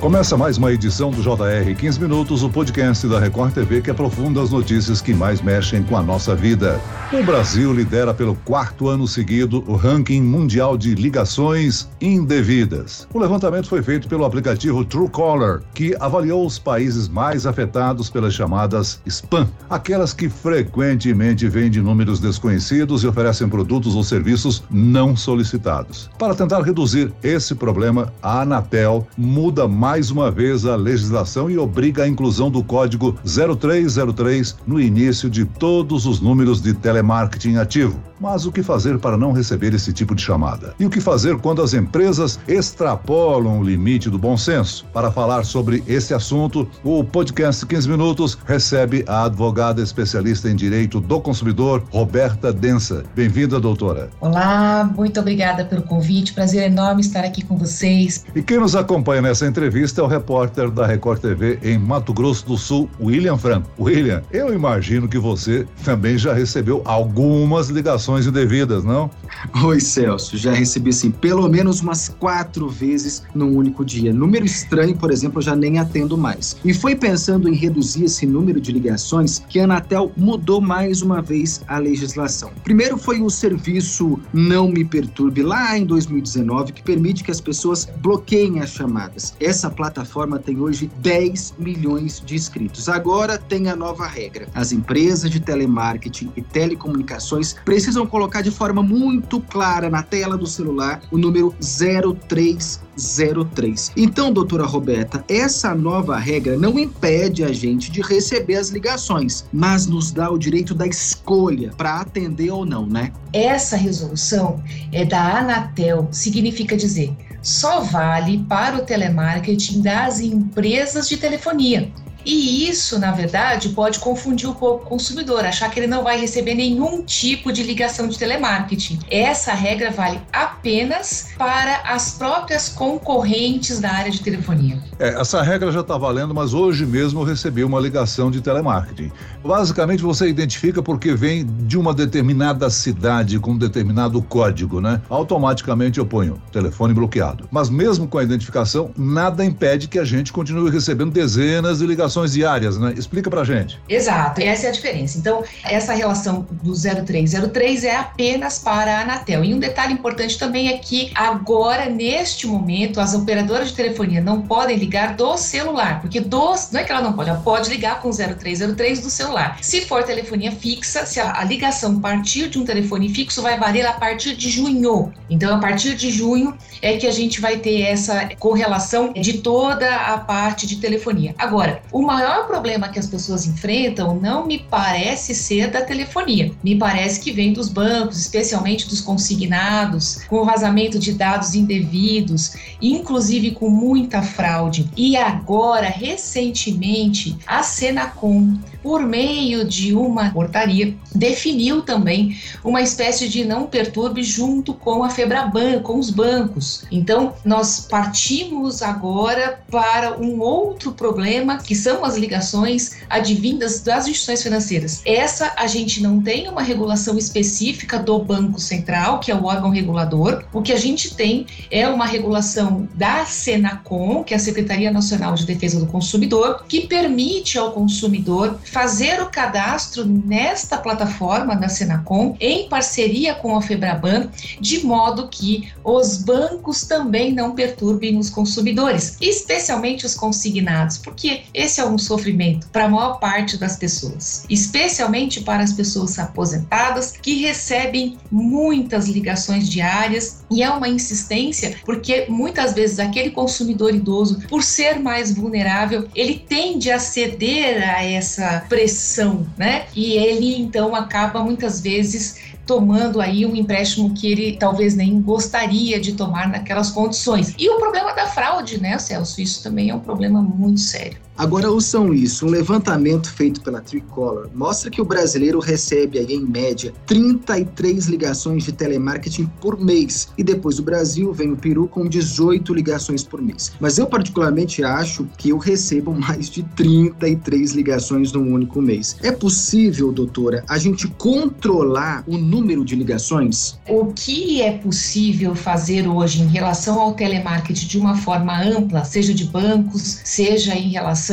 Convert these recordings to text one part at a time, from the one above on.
Começa mais uma edição do JR 15 Minutos, o podcast da Record TV que aprofunda as notícias que mais mexem com a nossa vida. O Brasil lidera pelo quarto ano seguido o ranking mundial de ligações indevidas. O levantamento foi feito pelo aplicativo Truecaller, que avaliou os países mais afetados pelas chamadas spam, aquelas que frequentemente vendem números desconhecidos e oferecem produtos ou serviços não solicitados. Para tentar reduzir esse problema, a Anatel muda mais mais uma vez a legislação e obriga a inclusão do código 0303 no início de todos os números de telemarketing ativo. Mas o que fazer para não receber esse tipo de chamada? E o que fazer quando as empresas extrapolam o limite do bom senso? Para falar sobre esse assunto, o podcast 15 Minutos recebe a advogada especialista em direito do consumidor, Roberta Densa. Bem-vinda, doutora. Olá, muito obrigada pelo convite. Prazer enorme estar aqui com vocês. E quem nos acompanha nessa entrevista entrevista é o repórter da Record TV em Mato Grosso do Sul, William Franco. William, eu imagino que você também já recebeu algumas ligações indevidas, não? Oi, Celso. Já recebi, assim, pelo menos umas quatro vezes num único dia. Número estranho, por exemplo, eu já nem atendo mais. E foi pensando em reduzir esse número de ligações que a Anatel mudou mais uma vez a legislação. Primeiro foi o serviço Não Me Perturbe, lá em 2019, que permite que as pessoas bloqueiem as chamadas. Essa plataforma tem hoje 10 milhões de inscritos. Agora tem a nova regra. As empresas de telemarketing e telecomunicações precisam colocar de forma muito clara na tela do celular o número 0303. Então, doutora Roberta, essa nova regra não impede a gente de receber as ligações, mas nos dá o direito da escolha para atender ou não, né? Essa resolução é da Anatel, significa dizer só vale para o telemarketing das empresas de telefonia. E isso, na verdade, pode confundir um pouco o consumidor, achar que ele não vai receber nenhum tipo de ligação de telemarketing. Essa regra vale apenas para as próprias concorrentes da área de telefonia. É, essa regra já está valendo, mas hoje mesmo eu recebi uma ligação de telemarketing. Basicamente, você identifica porque vem de uma determinada cidade com um determinado código, né? Automaticamente eu ponho telefone bloqueado. Mas mesmo com a identificação, nada impede que a gente continue recebendo dezenas de ligações ligações diárias, né? Explica pra gente. Exato, essa é a diferença. Então, essa relação do 0303 é apenas para a Anatel. E um detalhe importante também é que agora, neste momento, as operadoras de telefonia não podem ligar do celular, porque dos, não é que ela não pode, ela pode ligar com 0303 do celular. Se for telefonia fixa, se a, a ligação partir de um telefone fixo, vai valer a partir de junho. Então, a partir de junho é que a gente vai ter essa correlação de toda a parte de telefonia. Agora, o o maior problema que as pessoas enfrentam não me parece ser da telefonia. Me parece que vem dos bancos, especialmente dos consignados, com vazamento de dados indevidos, inclusive com muita fraude. E agora, recentemente, a Senacom, por meio de uma portaria, definiu também uma espécie de não perturbe junto com a Febraban, com os bancos. Então, nós partimos agora para um outro problema que são as ligações advindas das instituições financeiras. Essa a gente não tem uma regulação específica do Banco Central, que é o órgão regulador. O que a gente tem é uma regulação da Senacom, que é a Secretaria Nacional de Defesa do Consumidor, que permite ao consumidor fazer o cadastro nesta plataforma da Senacom em parceria com a Febraban, de modo que os bancos também não perturbem os consumidores, especialmente os consignados, porque esse é um sofrimento para a maior parte das pessoas, especialmente para as pessoas aposentadas que recebem muitas ligações diárias e é uma insistência porque muitas vezes aquele consumidor idoso, por ser mais vulnerável, ele tende a ceder a essa pressão, né? E ele então acaba muitas vezes tomando aí um empréstimo que ele talvez nem gostaria de tomar naquelas condições. E o problema da fraude, né, Celso? Isso também é um problema muito sério. Agora ouçam isso, um levantamento feito pela Tricolor mostra que o brasileiro recebe aí em média 33 ligações de telemarketing por mês e depois do Brasil vem o Peru com 18 ligações por mês. Mas eu particularmente acho que eu recebo mais de 33 ligações num único mês. É possível, doutora, a gente controlar o número de ligações? O que é possível fazer hoje em relação ao telemarketing de uma forma ampla, seja de bancos, seja em relação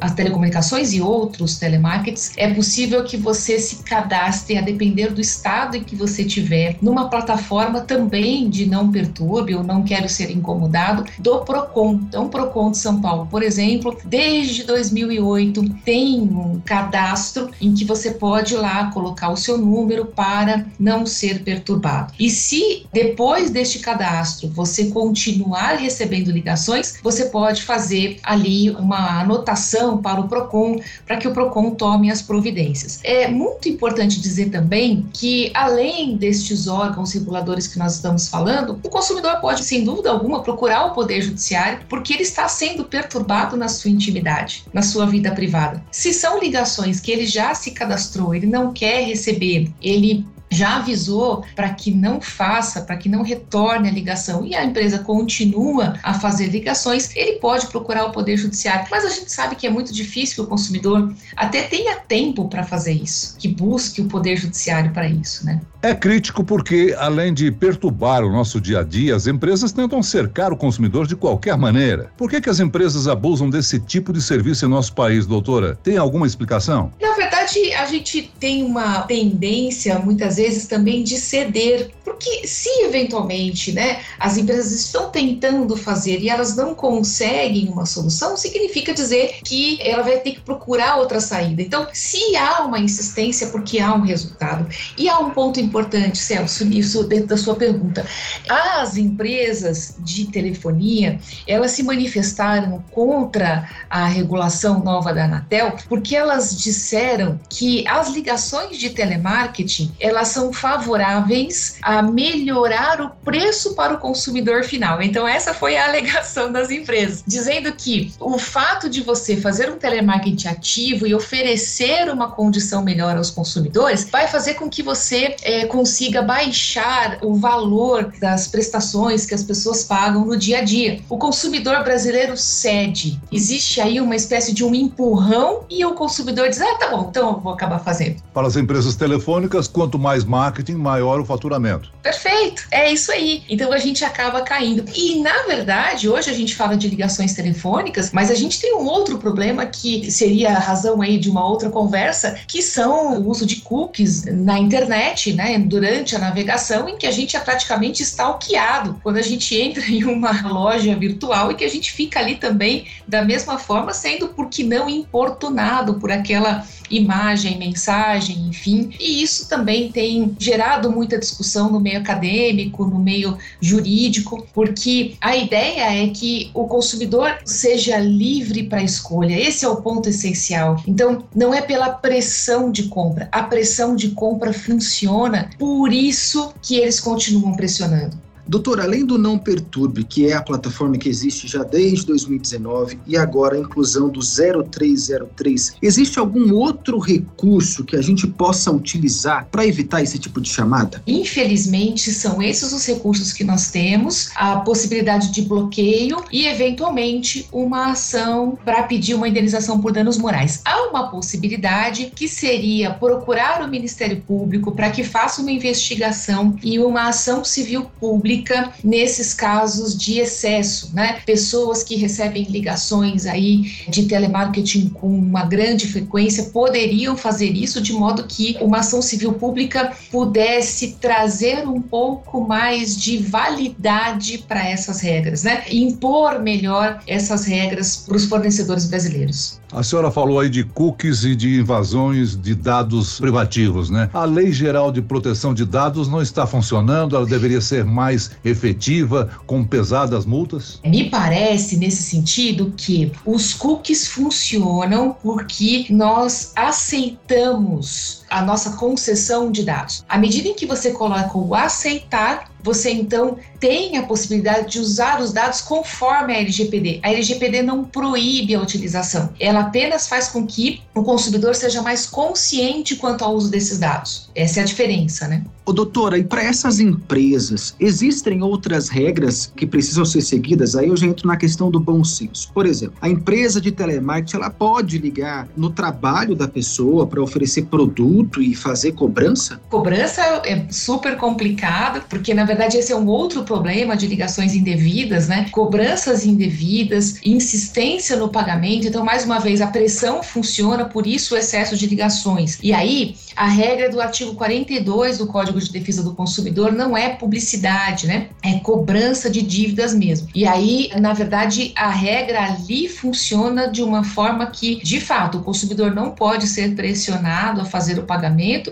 às telecomunicações e outros telemarketings, é possível que você se cadastre a depender do estado em que você tiver numa plataforma também de não perturbe ou não quero ser incomodado do Procon. Então, Procon de São Paulo, por exemplo, desde 2008 tem um cadastro em que você pode lá colocar o seu número para não ser perturbado. E se depois deste cadastro você continuar recebendo ligações, você pode fazer ali uma anotação para o Procon para que o Procon tome as providências. É muito importante dizer também que além destes órgãos reguladores que nós estamos falando, o consumidor pode sem dúvida alguma procurar o poder judiciário porque ele está sendo perturbado na sua intimidade, na sua vida privada. Se são ligações que ele já se cadastrou, ele não quer receber, ele já avisou para que não faça, para que não retorne a ligação e a empresa continua a fazer ligações, ele pode procurar o Poder Judiciário. Mas a gente sabe que é muito difícil que o consumidor até tenha tempo para fazer isso, que busque o Poder Judiciário para isso, né? É crítico porque, além de perturbar o nosso dia a dia, as empresas tentam cercar o consumidor de qualquer maneira. Por que, que as empresas abusam desse tipo de serviço em nosso país, doutora? Tem alguma explicação? Na verdade, a gente tem uma tendência, muitas vezes, também de ceder. Porque se eventualmente né, as empresas estão tentando fazer e elas não conseguem uma solução, significa dizer que ela vai ter que procurar outra saída. Então, se há uma insistência, porque há um resultado. E há um ponto importante Celso, isso dentro da sua pergunta. As empresas de telefonia, elas se manifestaram contra a regulação nova da Anatel, porque elas disseram que as ligações de telemarketing, elas são favoráveis a melhorar o preço para o consumidor final. Então essa foi a alegação das empresas, dizendo que o fato de você fazer um telemarketing ativo e oferecer uma condição melhor aos consumidores vai fazer com que você é, consiga baixar o valor das prestações que as pessoas pagam no dia a dia. O consumidor brasileiro cede. Existe aí uma espécie de um empurrão e o consumidor diz: ah, tá bom, então eu vou acabar fazendo. Para as empresas telefônicas, quanto mais marketing, maior o faturamento. Perfeito, é isso aí. Então a gente acaba caindo. E na verdade, hoje a gente fala de ligações telefônicas, mas a gente tem um outro problema que seria a razão aí de uma outra conversa, que são o uso de cookies na internet, né? durante a navegação em que a gente é praticamente stalkeado quando a gente entra em uma loja virtual e que a gente fica ali também da mesma forma, sendo por que não importunado por aquela imagem, mensagem, enfim. E isso também tem gerado muita discussão no meio acadêmico, no meio jurídico, porque a ideia é que o consumidor seja livre para escolha. Esse é o ponto essencial. Então, não é pela pressão de compra. A pressão de compra funciona, por isso que eles continuam pressionando. Doutor, além do Não Perturbe, que é a plataforma que existe já desde 2019 e agora a inclusão do 0303, existe algum outro recurso que a gente possa utilizar para evitar esse tipo de chamada? Infelizmente, são esses os recursos que nós temos, a possibilidade de bloqueio e, eventualmente, uma ação para pedir uma indenização por danos morais. Há uma possibilidade que seria procurar o Ministério Público para que faça uma investigação e uma ação civil pública pública nesses casos de excesso, né? Pessoas que recebem ligações aí de telemarketing com uma grande frequência poderiam fazer isso de modo que uma ação civil pública pudesse trazer um pouco mais de validade para essas regras, né? Impor melhor essas regras para os fornecedores brasileiros. A senhora falou aí de cookies e de invasões de dados privativos, né? A Lei Geral de Proteção de Dados não está funcionando, ela deveria ser mais efetiva, com pesadas multas? Me parece, nesse sentido, que os cookies funcionam porque nós aceitamos a nossa concessão de dados. À medida em que você coloca o aceitar, você então tem a possibilidade de usar os dados conforme a LGPD. A LGPD não proíbe a utilização, ela apenas faz com que o consumidor seja mais consciente quanto ao uso desses dados. Essa é a diferença, né? Ô, doutora, e para essas empresas, existem outras regras que precisam ser seguidas? Aí eu já entro na questão do bom senso. Por exemplo, a empresa de telemarketing ela pode ligar no trabalho da pessoa para oferecer produtos e fazer cobrança? Cobrança é super complicado, porque na verdade esse é um outro problema de ligações indevidas, né? Cobranças indevidas, insistência no pagamento. Então, mais uma vez, a pressão funciona, por isso o excesso de ligações. E aí, a regra do artigo 42 do Código de Defesa do Consumidor não é publicidade, né? É cobrança de dívidas mesmo. E aí, na verdade, a regra ali funciona de uma forma que, de fato, o consumidor não pode ser pressionado a fazer o pagamento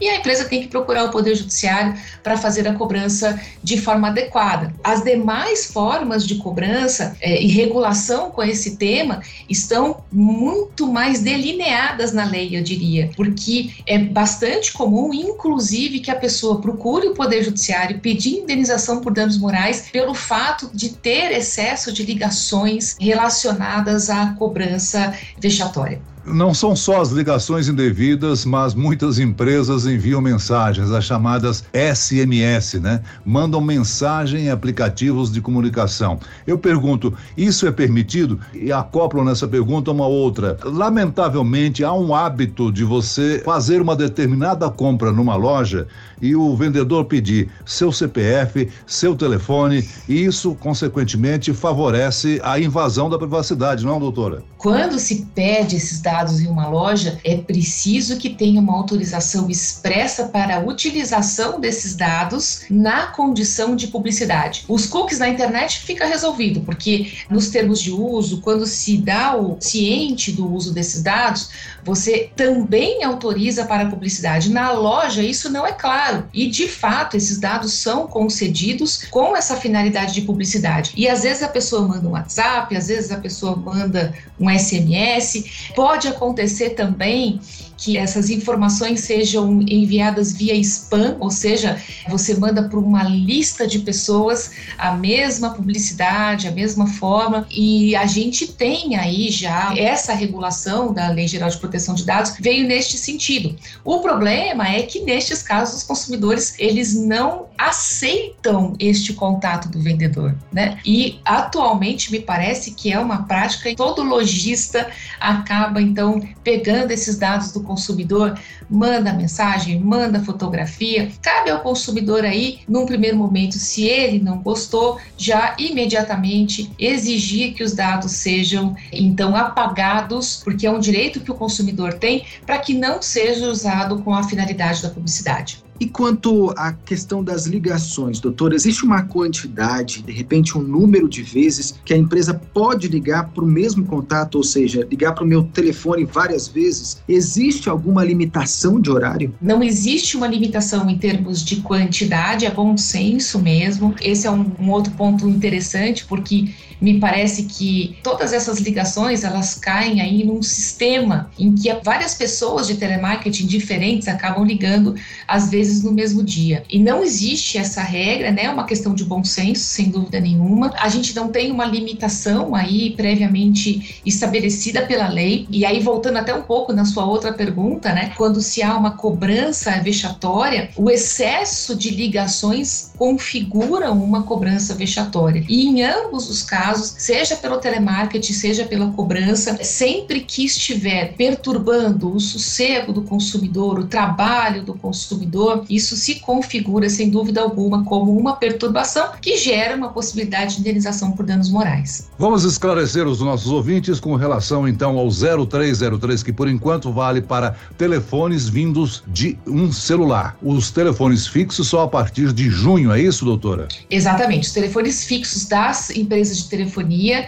e a empresa tem que procurar o Poder Judiciário para fazer a cobrança de forma adequada. As demais formas de cobrança é, e regulação com esse tema estão muito mais delineadas na lei, eu diria, porque é bastante comum, inclusive, que a pessoa procure o Poder Judiciário pedir indenização por danos morais pelo fato de ter excesso de ligações relacionadas à cobrança vexatória. Não são só as ligações indevidas, mas muitas empresas enviam mensagens, as chamadas SMS, né? Mandam mensagem em aplicativos de comunicação. Eu pergunto, isso é permitido? E acoplam nessa pergunta uma outra. Lamentavelmente, há um hábito de você fazer uma determinada compra numa loja e o vendedor pedir seu CPF, seu telefone, e isso, consequentemente, favorece a invasão da privacidade, não, doutora? Quando se pede esses dados, dados em uma loja, é preciso que tenha uma autorização expressa para a utilização desses dados na condição de publicidade. Os cookies na internet fica resolvido, porque nos termos de uso, quando se dá o ciente do uso desses dados, você também autoriza para a publicidade. Na loja, isso não é claro. E, de fato, esses dados são concedidos com essa finalidade de publicidade. E às vezes a pessoa manda um WhatsApp, às vezes a pessoa manda um SMS. Pode pode acontecer também que essas informações sejam enviadas via spam, ou seja, você manda para uma lista de pessoas a mesma publicidade, a mesma forma, e a gente tem aí já essa regulação da Lei Geral de Proteção de Dados veio neste sentido. O problema é que nestes casos os consumidores eles não aceitam este contato do vendedor, né? E atualmente me parece que é uma prática e todo lojista acaba então pegando esses dados do consumidor, manda mensagem, manda fotografia. Cabe ao consumidor aí, num primeiro momento, se ele não gostou, já imediatamente exigir que os dados sejam então apagados, porque é um direito que o consumidor tem para que não seja usado com a finalidade da publicidade. E quanto à questão das ligações, doutor, existe uma quantidade, de repente um número de vezes que a empresa pode ligar para o mesmo contato, ou seja, ligar para o meu telefone várias vezes? Existe alguma limitação de horário? Não existe uma limitação em termos de quantidade, é bom senso mesmo. Esse é um, um outro ponto interessante, porque me parece que todas essas ligações elas caem aí num sistema em que várias pessoas de telemarketing diferentes acabam ligando às vezes no mesmo dia. E não existe essa regra, né? É uma questão de bom senso, sem dúvida nenhuma. A gente não tem uma limitação aí previamente estabelecida pela lei. E aí voltando até um pouco na sua outra pergunta, né? Quando se há uma cobrança vexatória, o excesso de ligações configura uma cobrança vexatória. E em ambos os casos casos, seja pelo telemarketing, seja pela cobrança, sempre que estiver perturbando o sossego do consumidor, o trabalho do consumidor, isso se configura sem dúvida alguma como uma perturbação que gera uma possibilidade de indenização por danos morais. Vamos esclarecer os nossos ouvintes com relação então ao 0303 que por enquanto vale para telefones vindos de um celular. Os telefones fixos só a partir de junho, é isso, doutora? Exatamente. Os telefones fixos das empresas de telefonia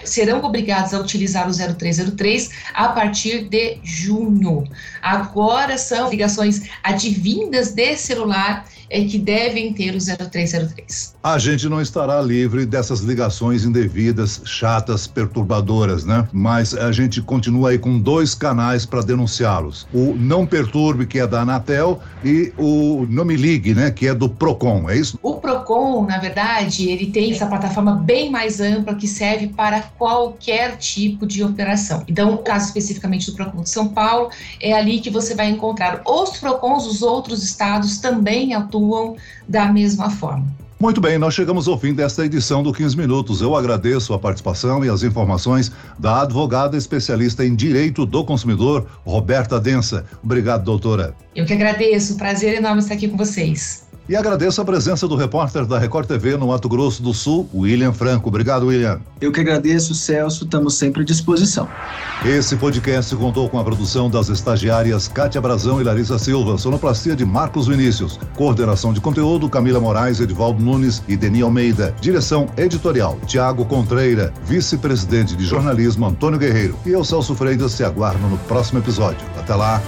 serão obrigados a utilizar o 0303 a partir de junho. Agora são ligações advindas de celular é que devem ter o 0303. A gente não estará livre dessas ligações indevidas, chatas, perturbadoras, né? Mas a gente continua aí com dois canais para denunciá-los: o Não Perturbe, que é da Anatel, e o Não Me Ligue, né? Que é do Procon, é isso? O Procon, na verdade, ele tem essa plataforma bem mais ampla que serve para qualquer tipo de operação. Então, o caso especificamente do Procon de São Paulo, é ali que você vai encontrar os Procons dos outros estados também atuam atuam da mesma forma. Muito bem, nós chegamos ao fim desta edição do 15 Minutos. Eu agradeço a participação e as informações da advogada especialista em direito do consumidor, Roberta Densa. Obrigado, doutora. Eu que agradeço. Prazer enorme estar aqui com vocês. E agradeço a presença do repórter da Record TV no Mato Grosso do Sul, William Franco. Obrigado, William. Eu que agradeço, Celso. Estamos sempre à disposição. Esse podcast contou com a produção das estagiárias Kátia Brazão e Larissa Silva, sonoplastia de Marcos Vinícius, coordenação de conteúdo Camila Moraes, Edvaldo Nunes e Deni Almeida, direção editorial Tiago Contreira, vice-presidente de jornalismo Antônio Guerreiro. E eu, Celso Freitas, se aguardo no próximo episódio. Até lá.